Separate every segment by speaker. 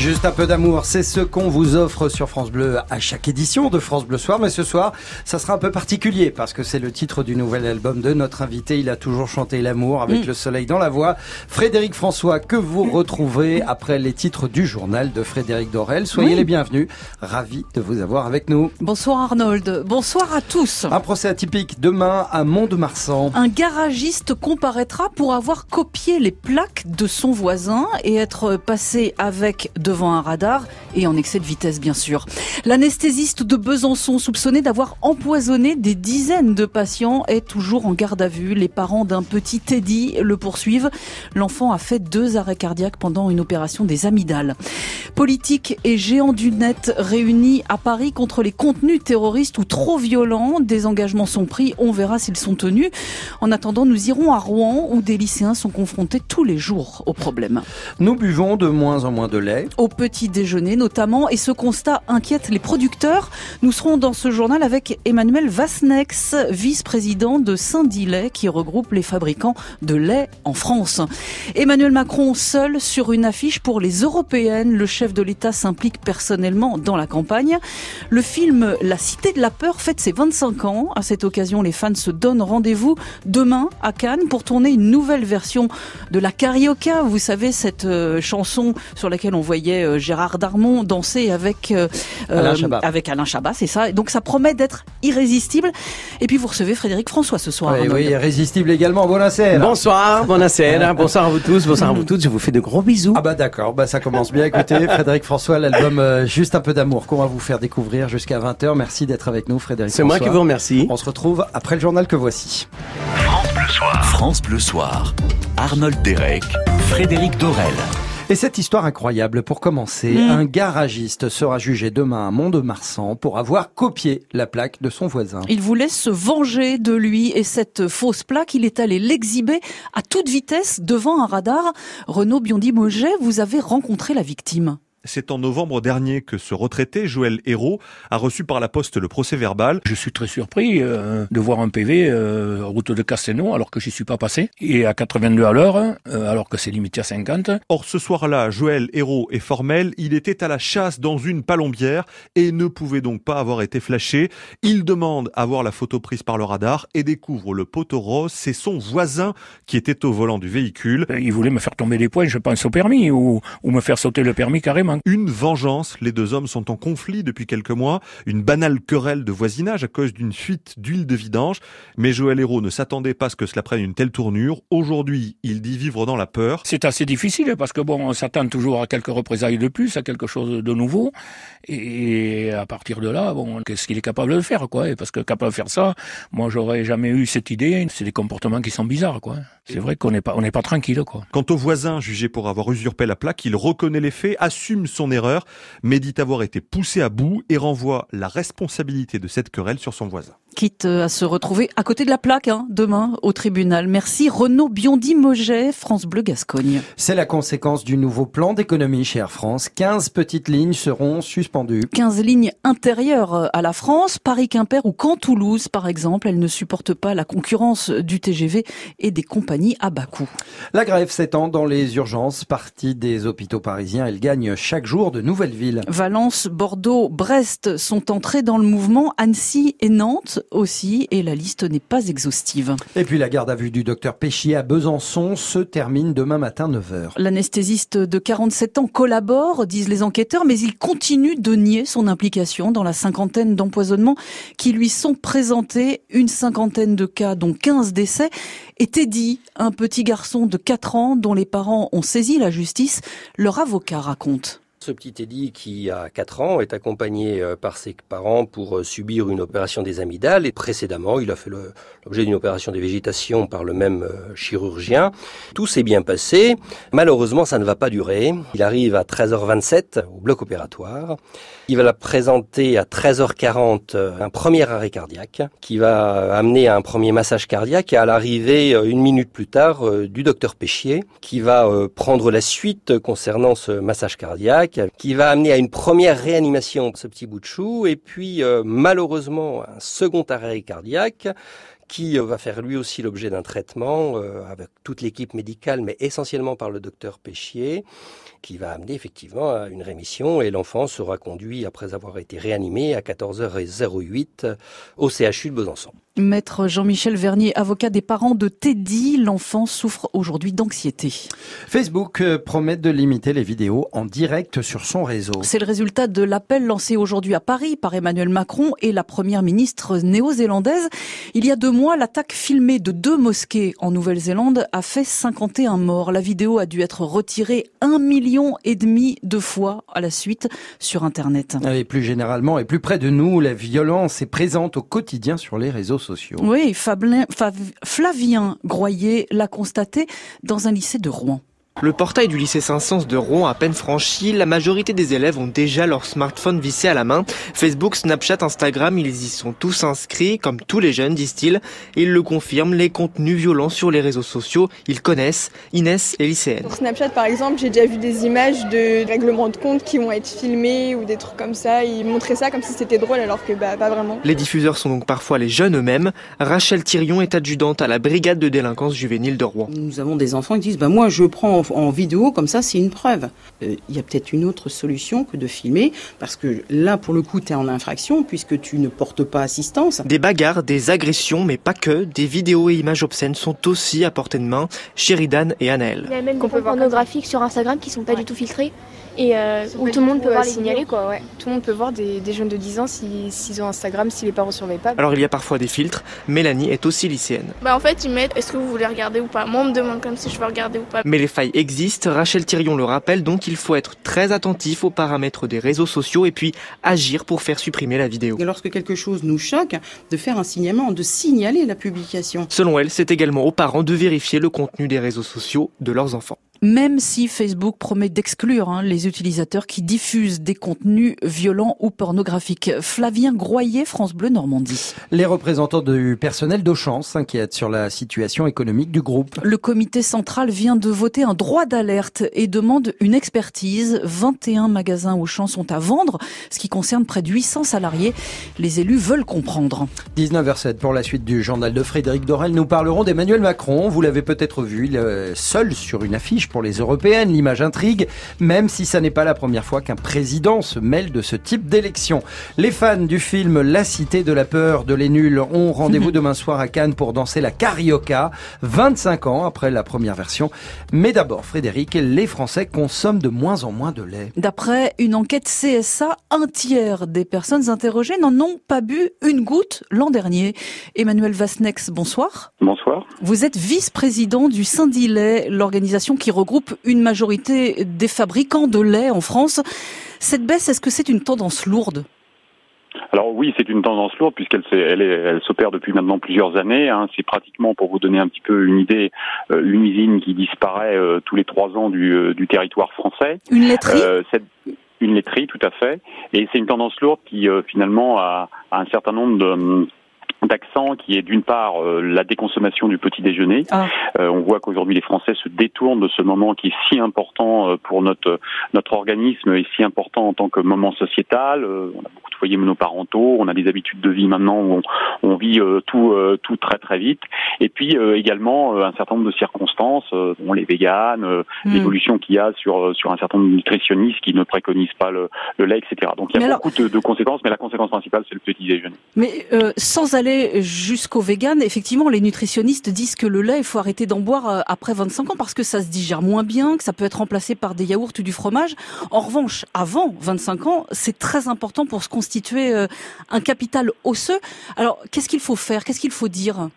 Speaker 1: Juste un peu d'amour, c'est ce qu'on vous offre sur France Bleu à chaque édition de France Bleu Soir. Mais ce soir, ça sera un peu particulier parce que c'est le titre du nouvel album de notre invité. Il a toujours chanté l'amour avec mm. le soleil dans la voix. Frédéric François, que vous retrouvez après les titres du journal de Frédéric Dorel. Soyez les bienvenus. Ravi de vous avoir avec nous.
Speaker 2: Bonsoir Arnold. Bonsoir à tous.
Speaker 1: Un procès atypique demain à Mont-de-Marsan.
Speaker 2: Un garagiste comparaîtra pour avoir copié les plaques de son voisin et être passé avec de devant un radar et en excès de vitesse bien sûr. L'anesthésiste de Besançon soupçonné d'avoir empoisonné des dizaines de patients est toujours en garde à vue. Les parents d'un petit Teddy le poursuivent. L'enfant a fait deux arrêts cardiaques pendant une opération des amygdales. Politique et géants du net réunis à Paris contre les contenus terroristes ou trop violents. Des engagements sont pris, on verra s'ils sont tenus. En attendant, nous irons à Rouen où des lycéens sont confrontés tous les jours au problème.
Speaker 1: Nous buvons de moins en moins de lait
Speaker 2: au petit déjeuner notamment. Et ce constat inquiète les producteurs. Nous serons dans ce journal avec Emmanuel Vasnex, vice-président de Saint-Dilet, qui regroupe les fabricants de lait en France. Emmanuel Macron seul sur une affiche pour les européennes. Le chef de l'État s'implique personnellement dans la campagne. Le film La Cité de la Peur fête ses 25 ans. À cette occasion, les fans se donnent rendez-vous demain à Cannes pour tourner une nouvelle version de la Carioca. Vous savez, cette euh, chanson sur laquelle on voyait euh, Gérard Darmon danser avec euh, Alain Chabat. avec Alain Chabat, c'est ça. Donc ça promet d'être irrésistible. Et puis vous recevez Frédéric François ce soir.
Speaker 1: Oui, oui irrésistible également. Bonsoir.
Speaker 3: Bonsoir, bonsoir. bonsoir à vous tous, bonsoir à vous toutes. Je vous fais de gros bisous.
Speaker 1: Ah bah d'accord, bah ça commence bien. Écoutez, Frédéric François, l'album euh, Juste un peu d'amour qu'on va vous faire découvrir jusqu'à 20h. Merci d'être avec nous, Frédéric.
Speaker 3: C'est moi qui vous remercie.
Speaker 1: On se retrouve après le journal que voici.
Speaker 4: France Bleu Soir. France Bleu Soir. Arnold Derek, Frédéric Dorel.
Speaker 1: Et cette histoire incroyable, pour commencer, mm. un garagiste sera jugé demain à Mont-de-Marsan pour avoir copié la plaque de son voisin.
Speaker 2: Il voulait se venger de lui et cette fausse plaque, il est allé l'exhiber à toute vitesse devant un radar. Renaud Biondi-Moget, vous avez rencontré la victime.
Speaker 5: C'est en novembre dernier que ce retraité, Joël Hérault, a reçu par la poste le procès verbal.
Speaker 6: Je suis très surpris euh, de voir un PV euh, route de Castelnau alors que j'y suis pas passé et à 82 à l'heure euh, alors que c'est limité à 50.
Speaker 5: Or ce soir-là, Joël Hérault est formel, il était à la chasse dans une palombière et ne pouvait donc pas avoir été flashé. Il demande à voir la photo prise par le radar et découvre le poteau rose, c'est son voisin qui était au volant du véhicule.
Speaker 6: Il voulait me faire tomber les points, je pense au permis ou, ou me faire sauter le permis carrément.
Speaker 5: Une vengeance. Les deux hommes sont en conflit depuis quelques mois. Une banale querelle de voisinage à cause d'une fuite d'huile de vidange. Mais Joël Hérault ne s'attendait pas à ce que cela prenne une telle tournure. Aujourd'hui, il dit vivre dans la peur.
Speaker 6: C'est assez difficile parce que bon, on s'attend toujours à quelques représailles de plus, à quelque chose de nouveau. Et à partir de là, bon, qu'est-ce qu'il est capable de faire, quoi? Parce que capable de faire ça, moi, j'aurais jamais eu cette idée. C'est des comportements qui sont bizarres, quoi. C'est vrai qu'on n'est pas, on tranquille.
Speaker 5: Quant au voisin jugé pour avoir usurpé la plaque, il reconnaît les faits, assume son erreur, mais dit avoir été poussé à bout et renvoie la responsabilité de cette querelle sur son voisin
Speaker 2: quitte à se retrouver à côté de la plaque hein, demain au tribunal. Merci Renaud Biondi-Moget, France Bleu Gascogne.
Speaker 1: C'est la conséquence du nouveau plan d'économie chez Air France. 15 petites lignes seront suspendues.
Speaker 2: 15 lignes intérieures à la France, Paris-Quimper ou Caen-Toulouse par exemple. Elles ne supportent pas la concurrence du TGV et des compagnies à bas coût.
Speaker 1: La grève s'étend dans les urgences. Partie des hôpitaux parisiens, elle gagne chaque jour de nouvelles villes.
Speaker 2: Valence, Bordeaux, Brest sont entrés dans le mouvement. Annecy et Nantes aussi, et la liste n'est pas exhaustive.
Speaker 1: Et puis la garde à vue du docteur Péchier à Besançon se termine demain matin 9h.
Speaker 2: L'anesthésiste de 47 ans collabore, disent les enquêteurs, mais il continue de nier son implication dans la cinquantaine d'empoisonnements qui lui sont présentés, une cinquantaine de cas, dont 15 décès. Et Teddy, un petit garçon de 4 ans dont les parents ont saisi la justice, leur avocat raconte.
Speaker 7: Ce petit Teddy qui a 4 ans est accompagné euh, par ses parents pour euh, subir une opération des amygdales et précédemment il a fait l'objet d'une opération des végétations par le même euh, chirurgien. Tout s'est bien passé. Malheureusement ça ne va pas durer. Il arrive à 13h27 au bloc opératoire. Il va la présenter à 13h40 un premier arrêt cardiaque qui va amener à un premier massage cardiaque et à l'arrivée une minute plus tard du docteur Péchier qui va prendre la suite concernant ce massage cardiaque qui va amener à une première réanimation de ce petit bout de chou et puis euh, malheureusement un second arrêt cardiaque qui va faire lui aussi l'objet d'un traitement avec toute l'équipe médicale, mais essentiellement par le docteur Péchier, qui va amener effectivement à une rémission et l'enfant sera conduit, après avoir été réanimé, à 14h08 au CHU de Besançon.
Speaker 2: Maître Jean-Michel Vernier, avocat des parents de Teddy, l'enfant souffre aujourd'hui d'anxiété.
Speaker 1: Facebook euh, promet de limiter les vidéos en direct sur son réseau.
Speaker 2: C'est le résultat de l'appel lancé aujourd'hui à Paris par Emmanuel Macron et la première ministre néo-zélandaise. Il y a deux mois, l'attaque filmée de deux mosquées en Nouvelle-Zélande a fait 51 morts. La vidéo a dû être retirée un million et demi de fois à la suite sur Internet.
Speaker 1: Et plus généralement et plus près de nous, la violence est présente au quotidien sur les réseaux
Speaker 2: Oui, Flavien Groyer l'a constaté dans un lycée de Rouen.
Speaker 8: Le portail du lycée Saint-Saëns de Rouen à peine franchi, la majorité des élèves ont déjà leur smartphone vissé à la main. Facebook, Snapchat, Instagram, ils y sont tous inscrits, comme tous les jeunes, disent-ils. Ils le confirment, les contenus violents sur les réseaux sociaux, ils connaissent. Inès est lycéenne.
Speaker 9: Sur Snapchat, par exemple, j'ai déjà vu des images de règlements de compte qui vont être filmés ou des trucs comme ça. Ils montraient ça comme si c'était drôle alors que bah, pas vraiment.
Speaker 8: Les diffuseurs sont donc parfois les jeunes eux-mêmes. Rachel Thirion est adjudante à la brigade de délinquance juvénile de Rouen.
Speaker 10: Nous avons des enfants qui disent bah moi je prends en vidéo, comme ça, c'est une preuve. Euh, il y a peut-être une autre solution que de filmer, parce que là, pour le coup, tu es en infraction, puisque tu ne portes pas assistance.
Speaker 8: Des bagarres, des agressions, mais pas que. Des vidéos et images obscènes sont aussi à portée de main. Sheridan et Anaël.
Speaker 11: Il y a même des pornographiques sur Instagram qui sont pas du tout filtrés et euh, où tout le monde peut voir les signaler quoi ouais.
Speaker 9: Tout le monde peut voir des, jeunes de 10 ans s'ils si, ont Instagram, si les parents surveillent pas.
Speaker 8: Alors il y a parfois des filtres. Mélanie est aussi lycéenne.
Speaker 12: Bah en fait ils mettent est-ce que vous voulez regarder ou pas? Moi on me demande comme si je veux regarder ou pas.
Speaker 8: Mais les failles existent. Rachel Thirion le rappelle donc il faut être très attentif aux paramètres des réseaux sociaux et puis agir pour faire supprimer la vidéo.
Speaker 10: Et lorsque quelque chose nous choque, de faire un signalement, de signaler la publication.
Speaker 8: Selon elle, c'est également aux parents de vérifier le contenu des réseaux sociaux de leurs enfants
Speaker 2: même si Facebook promet d'exclure hein, les utilisateurs qui diffusent des contenus violents ou pornographiques. Flavien Groyer, France Bleu Normandie.
Speaker 1: Les représentants du personnel d'Auchan s'inquiètent sur la situation économique du groupe.
Speaker 2: Le comité central vient de voter un droit d'alerte et demande une expertise. 21 magasins Auchan sont à vendre, ce qui concerne près de 800 salariés. Les élus veulent comprendre.
Speaker 1: 19h07 pour la suite du journal de Frédéric Dorel. Nous parlerons d'Emmanuel Macron. Vous l'avez peut-être vu, il est seul sur une affiche pour les européennes, l'image intrigue, même si ça n'est pas la première fois qu'un président se mêle de ce type d'élection. Les fans du film La Cité de la Peur de Les Nuls ont rendez-vous demain soir à Cannes pour danser la Carioca, 25 ans après la première version. Mais d'abord, Frédéric, les Français consomment de moins en moins de lait.
Speaker 2: D'après une enquête CSA, un tiers des personnes interrogées n'en ont pas bu une goutte l'an dernier. Emmanuel Vasnex, bonsoir.
Speaker 13: Bonsoir.
Speaker 2: Vous êtes vice-président du Saint-Dilet, l'organisation qui regroupe une majorité des fabricants de lait en France. Cette baisse, est-ce que c'est une tendance lourde?
Speaker 13: Alors oui, c'est une tendance lourde puisqu'elle elle, elle s'opère depuis maintenant plusieurs années. Hein. C'est pratiquement, pour vous donner un petit peu une idée, euh, une usine qui disparaît euh, tous les trois ans du, euh, du territoire français.
Speaker 2: Une laiterie?
Speaker 13: Une laiterie, tout à fait. Et c'est une tendance lourde qui finalement a, a, un certain nombre de d'accent qui est d'une part euh, la déconsommation du petit déjeuner. Ah. Euh, on voit qu'aujourd'hui les Français se détournent de ce moment qui est si important euh, pour notre notre organisme et si important en tant que moment sociétal. on a beaucoup de foyers monoparentaux, on a des habitudes de vie maintenant où on, vit tout tout très très vite. Et puis également un certain nombre de circonstances, les véganes, hmm. l'évolution qu'il y a sur sur un certain nombre de nutritionnistes qui ne préconisent pas le, le lait, etc. Donc il y a beaucoup de, de, conséquences, mais la conséquence principale c'est le petit déjeuner.
Speaker 2: Mais sans aller jusqu'au vegan, effectivement, les nutritionnistes disent que le lait, il faut arrêter d'en boire euh, après 25 ans parce que ça se digère moins bien, que ça peut être remplacé par des yaourts ou du fromage. En revanche, avant 25 ans, c'est très important pour se constituer euh, un capital osseux. Alors, qu'est-ce qu'il faut faire? Qu'est-ce qu'il faut dire?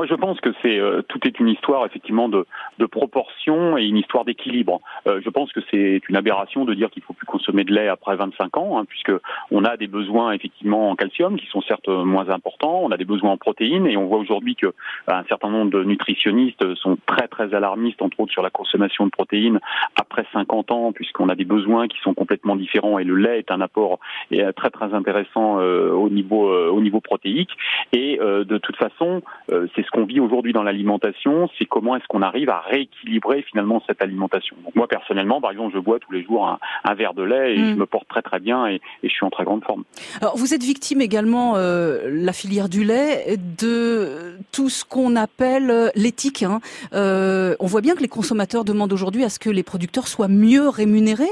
Speaker 13: Moi je pense que c'est euh, tout est une histoire effectivement de, de proportion et une histoire d'équilibre. Euh, je pense que c'est une aberration de dire qu'il faut plus consommer de lait après 25 ans, hein, puisque on a des besoins effectivement en calcium qui sont certes moins importants, on a des besoins en protéines et on voit aujourd'hui que euh, un certain nombre de nutritionnistes sont très très alarmistes entre autres sur la consommation de protéines après 50 ans, puisqu'on a des besoins qui sont complètement différents et le lait est un apport très très intéressant au niveau au niveau protéique et de toute façon c'est ce qu'on vit aujourd'hui dans l'alimentation, c'est comment est-ce qu'on arrive à rééquilibrer finalement cette alimentation. Donc moi personnellement, par exemple, je bois tous les jours un, verre de lait et je me porte très très bien et, je suis en très grande forme.
Speaker 2: Alors vous êtes victime également, euh, la filière du lait, de tout ce qu'on appelle euh, l'éthique. Hein. Euh, on voit bien que les consommateurs demandent aujourd'hui à ce que les producteurs soient mieux rémunérés.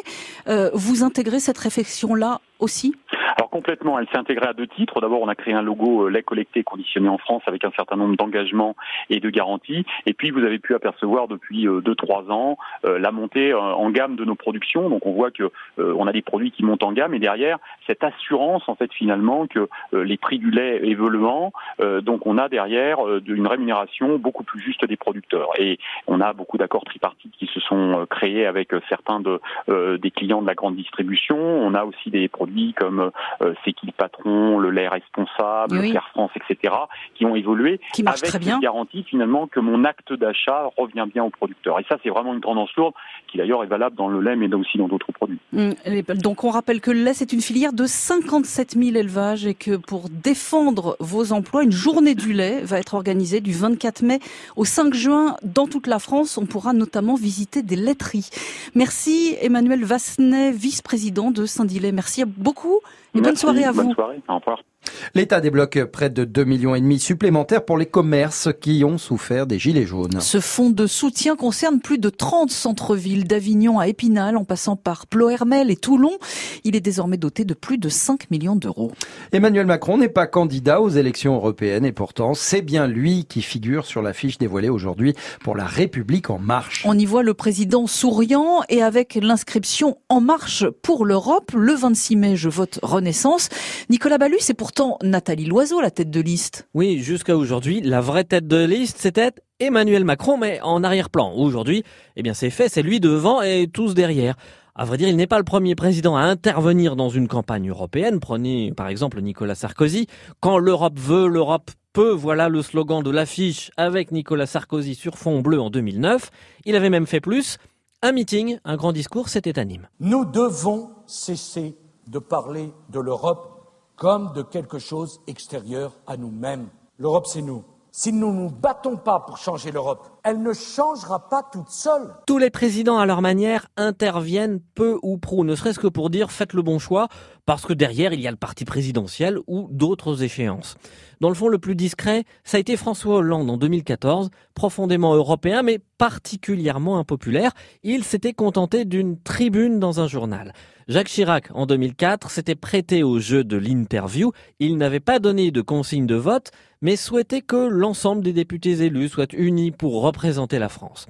Speaker 2: Euh, vous intégrez cette réflexion-là aussi
Speaker 13: alors complètement, elle s'est intégrée à deux titres. D'abord, on a créé un logo euh, lait collecté conditionné en France avec un certain nombre d'engagements et de garanties. Et puis, vous avez pu apercevoir depuis euh, deux trois ans euh, la montée en gamme de nos productions. Donc, on voit que on a des produits qui montent en gamme et derrière cette assurance en fait finalement que les prix du lait évoluant, donc on a derrière une rémunération beaucoup plus juste des producteurs. Et on a beaucoup d'accords tripartites qui se sont créés avec certains de des clients de la grande distribution. On a aussi des produits comme euh, C'est qui le patron, le lait responsable, oui. France, etc., qui ont évolué
Speaker 2: qui avec
Speaker 13: très
Speaker 2: bien.
Speaker 13: garantie finalement que mon acte d'achat revient bien au producteur. Et ça, c'est vraiment une tendance lourde qui d'ailleurs est valable dans le lait, mais aussi dans d'autres produits.
Speaker 2: Hum, donc on rappelle que le lait, c'est une filière de 57 000 élevages et que pour défendre vos emplois, une journée du lait va être organisée du 24 mai au 5 juin dans toute la France. On pourra notamment visiter des laiteries. Merci Emmanuel Vassenet, vice-président de Saint-Dilet. Merci beaucoup et bonne soirée à vous.
Speaker 13: Bonne soirée, au revoir.
Speaker 1: L'État débloque près de 2 millions et demi supplémentaires pour les commerces qui ont souffert des gilets jaunes.
Speaker 2: Ce fonds de soutien concerne plus de 30 centres-villes d'Avignon à Épinal en passant par Plohermel et Toulon. Il est désormais doté de plus de 5 millions d'euros.
Speaker 1: Emmanuel Macron n'est pas candidat aux élections européennes et pourtant c'est bien lui qui figure sur l'affiche dévoilée aujourd'hui pour la République en marche.
Speaker 2: On y voit le président souriant et avec l'inscription En marche pour l'Europe, le 26 mai je vote Renaissance. Nicolas Ballu, c'est pourtant Nathalie Loiseau, la tête de liste.
Speaker 3: Oui, jusqu'à aujourd'hui, la vraie tête de liste, c'était Emmanuel Macron, mais en arrière-plan. Aujourd'hui, eh bien, c'est fait, c'est lui devant et tous derrière. À vrai dire, il n'est pas le premier président à intervenir dans une campagne européenne. Prenez par exemple Nicolas Sarkozy. Quand l'Europe veut, l'Europe peut. Voilà le slogan de l'affiche avec Nicolas Sarkozy sur fond bleu en 2009. Il avait même fait plus. Un meeting, un grand discours, c'était à Nîmes.
Speaker 14: Nous devons cesser de parler de l'Europe comme de quelque chose extérieur à nous-mêmes. L'Europe, c'est nous. Si nous ne nous battons pas pour changer l'Europe, elle ne changera pas toute seule.
Speaker 3: Tous les présidents, à leur manière, interviennent peu ou prou, ne serait-ce que pour dire faites le bon choix, parce que derrière, il y a le parti présidentiel ou d'autres échéances. Dans le fond, le plus discret, ça a été François Hollande en 2014, profondément européen, mais particulièrement impopulaire. Il s'était contenté d'une tribune dans un journal. Jacques Chirac, en 2004, s'était prêté au jeu de l'interview. Il n'avait pas donné de consigne de vote, mais souhaitait que l'ensemble des députés élus soient unis pour représenter la France.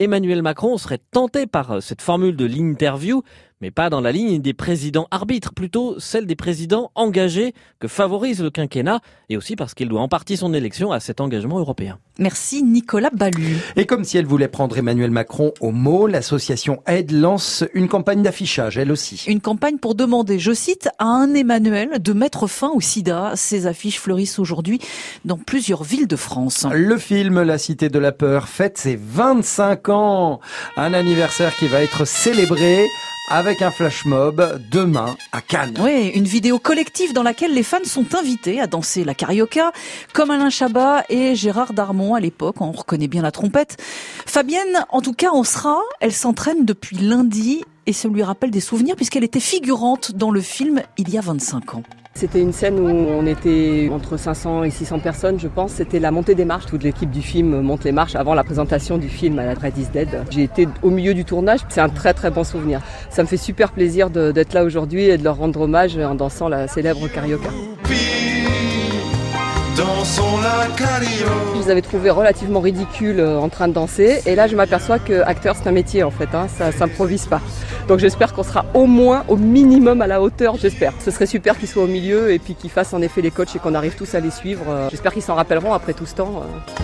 Speaker 3: Emmanuel Macron serait tenté par euh, cette formule de l'interview, mais pas dans la ligne des présidents arbitres, plutôt celle des présidents engagés que favorise le quinquennat, et aussi parce qu'il doit en partie son élection à cet engagement européen.
Speaker 2: Merci Nicolas Ballu.
Speaker 1: Et comme si elle voulait prendre Emmanuel Macron au mot, l'association Aide lance une campagne d'affichage, elle aussi.
Speaker 2: Une campagne pour demander, je cite, à un Emmanuel de mettre fin au sida. Ces affiches fleurissent aujourd'hui dans plusieurs villes de France.
Speaker 1: Le film La Cité de la Peur fête ses 25 ans. Un anniversaire qui va être célébré avec un flash mob demain à Cannes.
Speaker 2: Oui, une vidéo collective dans laquelle les fans sont invités à danser la carioca, comme Alain Chabat et Gérard Darmon à l'époque. On reconnaît bien la trompette. Fabienne, en tout cas, en sera. Elle s'entraîne depuis lundi et ça lui rappelle des souvenirs puisqu'elle était figurante dans le film il y a 25 ans.
Speaker 15: C'était une scène où on était entre 500 et 600 personnes, je pense. C'était la montée des marches. Toute l'équipe du film monte les marches avant la présentation du film à la Red is Dead. J'ai été au milieu du tournage. C'est un très très bon souvenir. Ça me fait super plaisir d'être là aujourd'hui et de leur rendre hommage en dansant la célèbre carioca. Je les avais trouvés relativement ridicules euh, en train de danser. Et là, je m'aperçois que acteur, c'est un métier en fait. Hein. ça s'improvise pas. Donc j'espère qu'on sera au moins, au minimum à la hauteur, j'espère. Ce serait super qu'ils soient au milieu et puis qu'ils fassent en effet les coachs et qu'on arrive tous à les suivre. Euh, j'espère qu'ils s'en rappelleront après tout ce temps. Euh.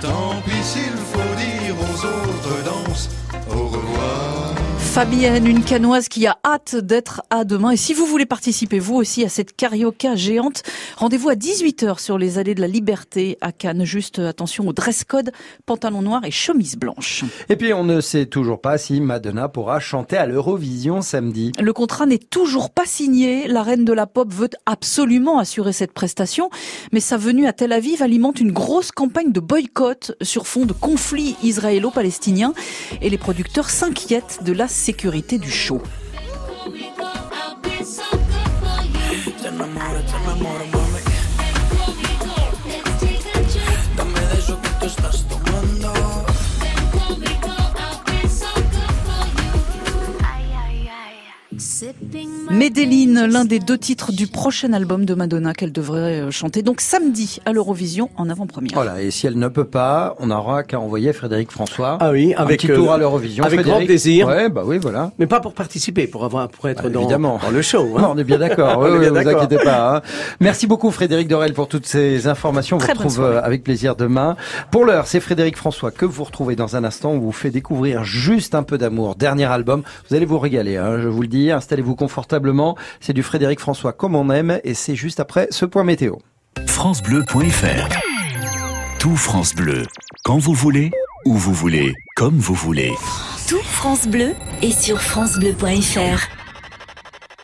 Speaker 16: Tant pis s'il faut dire aux autres danses au revoir.
Speaker 2: Fabienne, une canoise qui a hâte d'être à demain. Et si vous voulez participer, vous aussi, à cette carioca géante, rendez-vous à 18h sur les allées de la Liberté à Cannes. Juste attention au dress code, pantalon noir et chemise blanche.
Speaker 1: Et puis, on ne sait toujours pas si Madonna pourra chanter à l'Eurovision samedi.
Speaker 2: Le contrat n'est toujours pas signé. La reine de la pop veut absolument assurer cette prestation. Mais sa venue à Tel Aviv alimente une grosse campagne de boycott sur fond de conflit israélo-palestinien. Et les producteurs s'inquiètent de la sécurité du show. Medellin, l'un des deux titres du prochain album de Madonna qu'elle devrait euh, chanter donc samedi à l'Eurovision en avant-première.
Speaker 1: Voilà, et si elle ne peut pas, on n'aura qu'à envoyer Frédéric François.
Speaker 16: Ah oui, avec
Speaker 1: un petit tour
Speaker 16: euh,
Speaker 1: à l'Eurovision.
Speaker 16: Avec
Speaker 1: Frédéric.
Speaker 16: grand plaisir.
Speaker 1: Ouais, bah oui, voilà.
Speaker 16: Mais pas pour participer, pour avoir, pour être
Speaker 1: Bah,
Speaker 16: dans,
Speaker 1: évidemment.
Speaker 16: dans le show. hein.
Speaker 1: Non, on est bien d'accord. Oui, oui, vous inquiétez pas. hein. Merci beaucoup Frédéric Dorel pour toutes ces informations. On vous retrouve euh, avec plaisir demain. Pour l'heure, c'est Frédéric François que vous retrouvez dans un instant. On vous fait découvrir juste un peu d'amour. Dernier album. Vous allez vous régaler, hein, je vous le dis. Installez-vous confortablement. C'est du Frédéric François comme on aime et c'est juste après ce point météo.
Speaker 4: francebleu.fr Tout France Bleu, quand vous voulez, où vous voulez, comme vous voulez.
Speaker 17: Tout France Bleu est sur francebleu.fr.